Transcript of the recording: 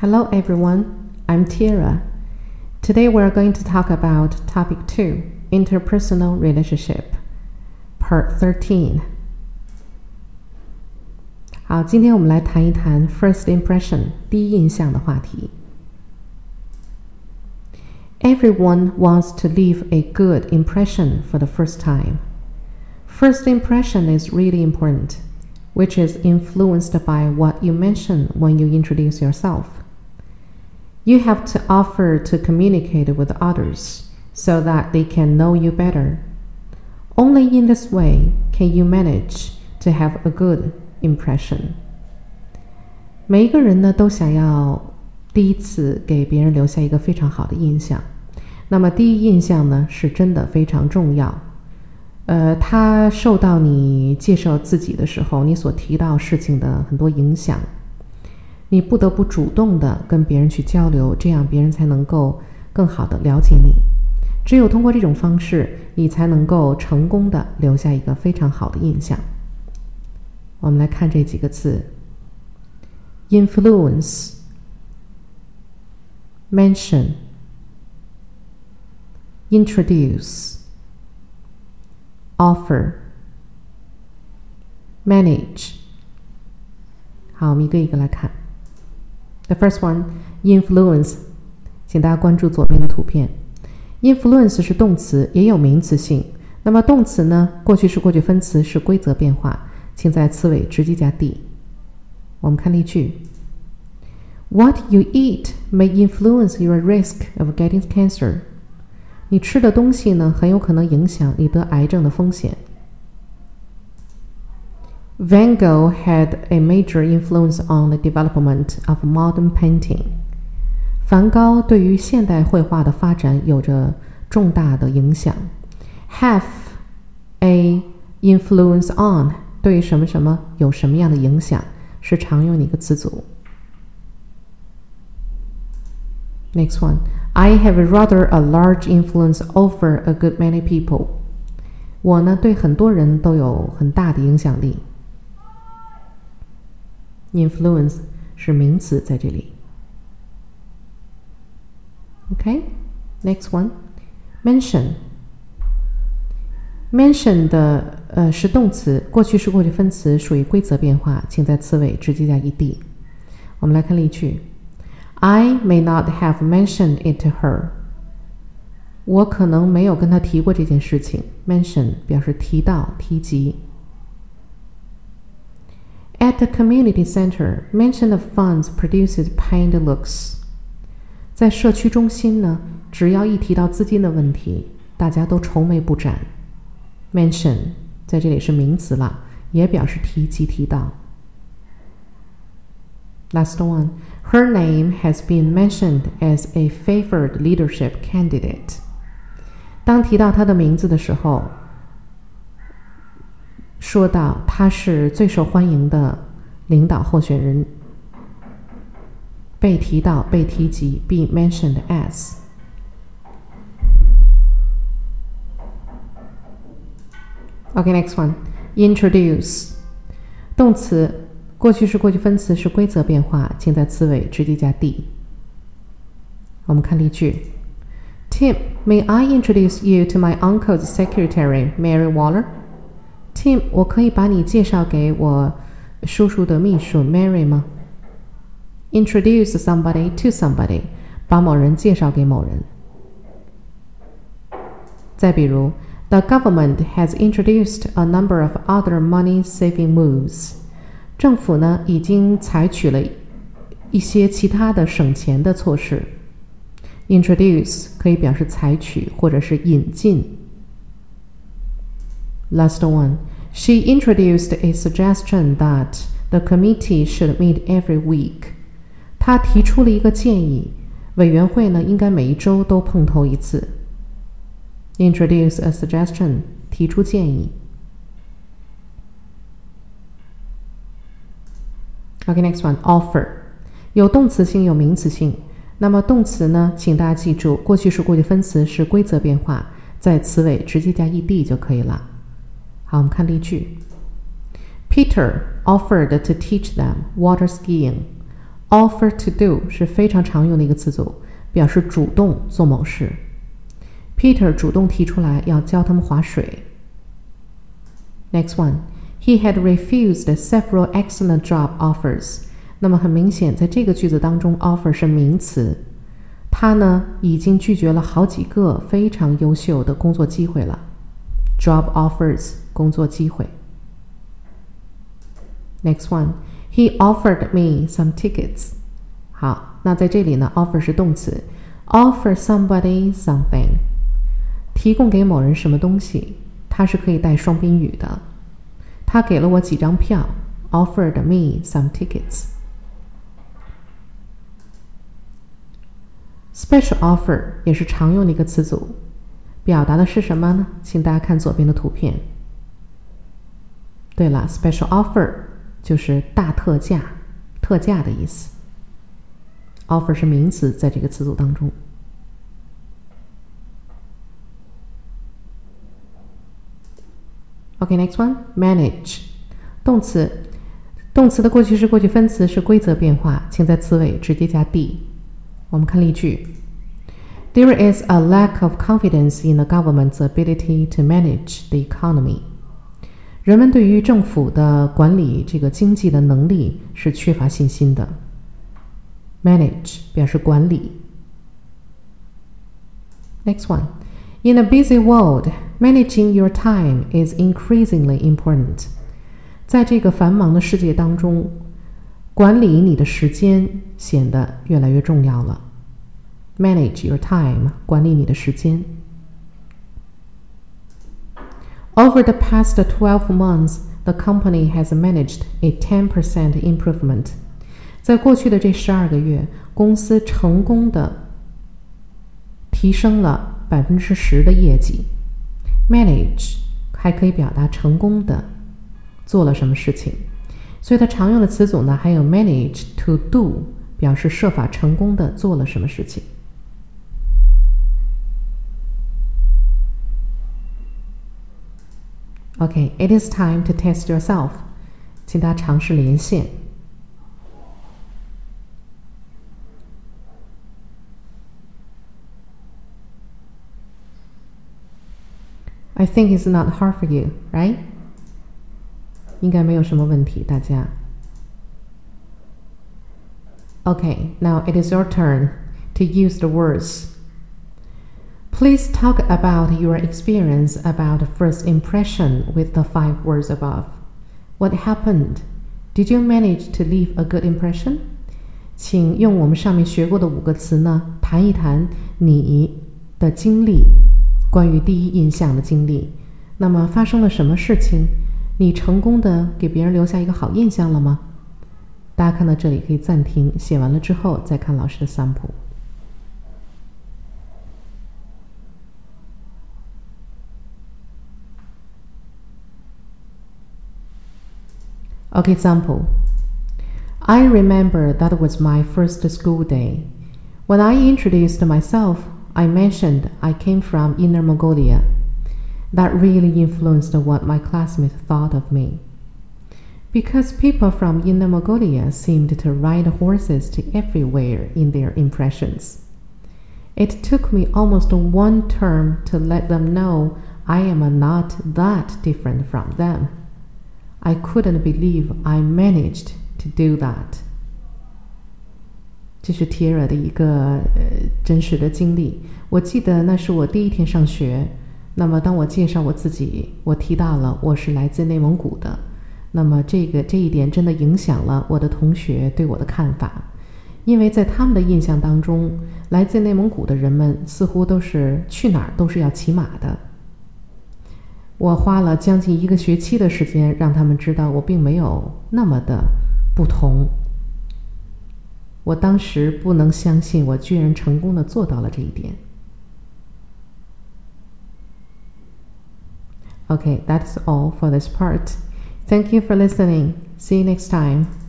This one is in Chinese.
Hello everyone, I'm Tira. Today we're going to talk about topic 2, interpersonal relationship, part 13. 好，今天我们来谈一谈 first impression 第一印象的话题。Everyone wants to leave a good impression for the first time. First impression is really important, which is influenced by what you mention when you introduce yourself. You have to offer to communicate with others so that they can know you better. Only in this way can you manage to have a good impression. 每一个人呢都想要第一次给别人留下一个非常好的印象。那么第一印象呢是真的非常重要。呃，它受到你介绍自己的时候，你所提到事情的很多影响。你不得不主动的跟别人去交流，这样别人才能够更好的了解你。只有通过这种方式，你才能够成功的留下一个非常好的印象。我们来看这几个字：influence、mention、introduce、offer、manage。好，我们一个一个来看。The first one, influence，请大家关注左边的图片。influence 是动词，也有名词性。那么动词呢？过去式、过去分词是规则变化，请在词尾直接加 d。我们看例句：What you eat may influence your risk of getting cancer。你吃的东西呢，很有可能影响你得癌症的风险。Van Gogh had a major influence on the development of modern painting. 梵高对于现代绘画的发展有着重大的影响。Have a influence on 对于什么什么有什么样的影响是常用的一个词组。Next one, I have a rather a large influence over a good many people. 我呢对很多人都有很大的影响力。 Influence 是名词在这里。OK，next、one，mention。mention 的呃是动词，过去式、过去分词属于规则变化，请在词尾直接加 ed。我们来看例句：I may not have mentioned it to her。我可能没有跟她提过这件事情。mention 表示提到、提及。At the community center, mention of funds produces pained looks. 在社区中心呢，只要一提到资金的问题，大家都愁眉不展。Mention 在这里是名词了，也表示提及、提到。Last one, her name has been mentioned as a favored leadership candidate. 当提到她的名字的时候。 说到他是最受欢迎的领导候选人，被提到、被提及，be mentioned as。OK，next one，introduce，动词，过去式、过去分词是规则变化，请在词尾直接加 d。我们看例句：Tim，may I introduce you to my uncle's secretary, Mary Tim，我可以把你介绍给我叔叔的秘书 Mary 吗？Introduce somebody to somebody，把某人介绍给某人。再比如，The government has introduced a number of other money-saving moves。政府呢已经采取了一些其他的省钱的措施。Introduce 可以表示采取或者是引进。Last one. She introduced a suggestion that the committee should meet every week. 她提出了一个建议，委员会呢应该每一周都碰头一次。Introduce a suggestion，提出建议。OK，next one，offer，有动词性，有名词性。那么动词呢，请大家记住，过去式、过去分词是规则变化，在词尾直接加 ed 就可以了。好，我们看例句。Peter offered to teach them water skiing. Offer to do 是非常常用的一个词组，表示主动做某事。Peter 主动提出来要教他们划水。Next one, he had refused several excellent job offers. 那么很明显，在这个句子当中，offer 是名词，他呢已经拒绝了好几个非常优秀的工作机会了。Job offers 工作机会。Next one. He offered me some tickets。好，那在这里呢，offer 是动词，offer somebody something，提供给某人什么东西，它是可以带双宾语的。他给了我几张票，offered me some tickets。Special offer 也是常用的一个词组， 表达的是什么呢？请大家看左边的图片。对了，special offer。就是大特价、特价的意思。offer 是名词，在这个词组当中。OK，next one，manage，动词，动词的过去式、过去分词是规则变化，请在词尾直接加 d。我们看例句 ：There is a lack of confidence in the government's ability to manage the economy. 人们对于政府的管理这个经济的能力是缺乏信心的。Manage 表示管理。Next one, in a busy world, managing your time is increasingly important. 在这个繁忙的世界当中，管理你的时间显得越来越重要了。 Manage your time，管理你的时间。Over the past twelve months, the company has managed a ten percent improvement. 在过去的这十二个月，公司成功的提升了百分之十的业绩。Manage 还可以表达成功的做了什么事情，所以它常用的词组呢，还有 manage to do，表示设法成功的做了什么事情。Okay, it is time to test yourself. 请大家尝试连线。I think it's not hard for you, right? 应该没有什么问题，大家。Okay, now it is your turn to use the words Please talk about your experience about first impression with the five words above. What happened? Did you manage to leave a good impression? 请用我们上面学过的五个词呢，谈一谈你的经历，关于第一印象的经历。那么发生了什么事情？你成功的给别人留下一个好印象了吗？大家看到这里可以暂停，写完了之后再看老师的 sample。Okay, example. I remember that was my first school day. When I introduced myself, I mentioned I came from Inner Mongolia. That really influenced what my classmates thought of me. Because people from Inner Mongolia seemed to ride horses to everywhere in their impressions. It took me almost one term to let them know I am not that different from them. I couldn't believe I managed to do that。这是 Tira 的一个呃真实的经历。我记得那是我第一天上学。那么当我介绍我自己，我提到了我是来自内蒙古的。那么这个这一点真的影响了我的同学对我的看法，因为在他们的印象当中，来自内蒙古的人们似乎都是去哪儿都是要骑马的。我花了将近一个学期的时间，让他们知道我并没有那么的不同。我当时不能相信，我居然成功的做到了这一点。OK，that's all for this part. Thank you for listening. See you next time.